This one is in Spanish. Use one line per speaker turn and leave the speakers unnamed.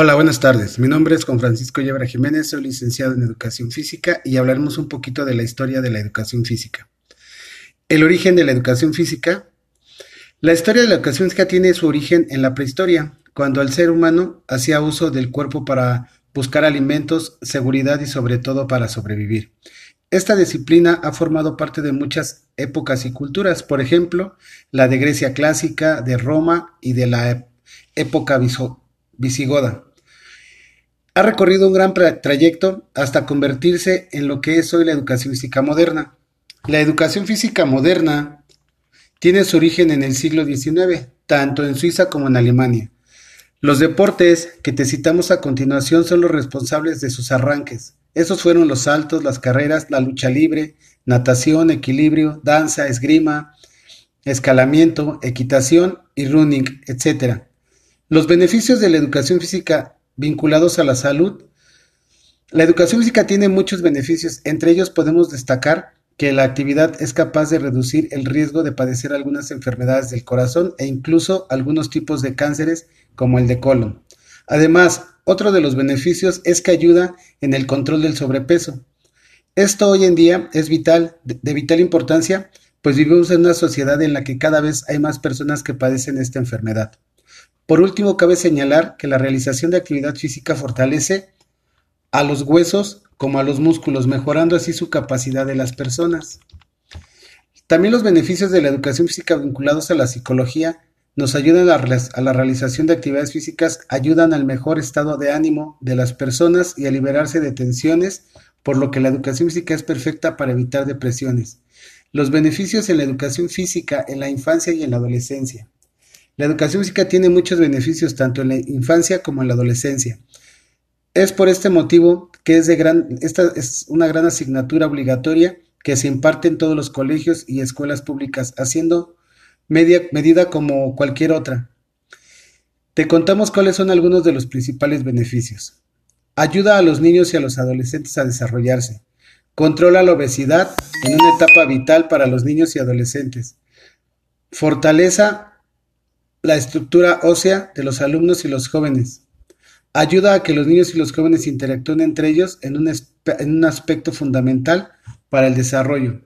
Hola, buenas tardes. Mi nombre es Juan Francisco Yebra Jiménez, soy licenciado en Educación Física y hablaremos un poquito de la historia de la educación física. El origen de la educación física. La historia de la educación física tiene su origen en la prehistoria, cuando el ser humano hacía uso del cuerpo para buscar alimentos, seguridad y sobre todo para sobrevivir. Esta disciplina ha formado parte de muchas épocas y culturas, por ejemplo, la de Grecia clásica, de Roma y de la época visigoda. Ha recorrido un gran trayecto hasta convertirse en lo que es hoy la educación física moderna. La educación física moderna tiene su origen en el siglo XIX, tanto en Suiza como en Alemania. Los deportes que te citamos a continuación son los responsables de sus arranques. Esos fueron los saltos, las carreras, la lucha libre, natación, equilibrio, danza, esgrima, escalamiento, equitación y running, etc. Los beneficios de la educación física vinculados a la salud. La educación física tiene muchos beneficios, entre ellos podemos destacar que la actividad es capaz de reducir el riesgo de padecer algunas enfermedades del corazón e incluso algunos tipos de cánceres como el de colon. Además, otro de los beneficios es que ayuda en el control del sobrepeso. Esto hoy en día es vital, de, vital importancia, pues vivimos en una sociedad en la que cada vez hay más personas que padecen esta enfermedad. Por último, cabe señalar que la realización de actividad física fortalece a los huesos como a los músculos, mejorando así su capacidad de las personas. También los beneficios de la educación física vinculados a la psicología nos ayudan a la, realización de actividades físicas, ayudan al mejor estado de ánimo de las personas y a liberarse de tensiones, por lo que la educación física es perfecta para evitar depresiones. Los beneficios en la educación física en la infancia y en la adolescencia. La educación física tiene muchos beneficios tanto en la infancia como en la adolescencia. Es por este motivo que es de gran, esta es una gran asignatura obligatoria que se imparte en todos los colegios y escuelas públicas, haciendo media, medida como cualquier otra. Te contamos cuáles son algunos de los principales beneficios. Ayuda a los niños y a los adolescentes a desarrollarse. Controla la obesidad en una etapa vital para los niños y adolescentes. Fortaleza la estructura ósea de los alumnos y los jóvenes. Ayuda a que los niños y los jóvenes interactúen entre ellos en un, aspecto fundamental para el desarrollo.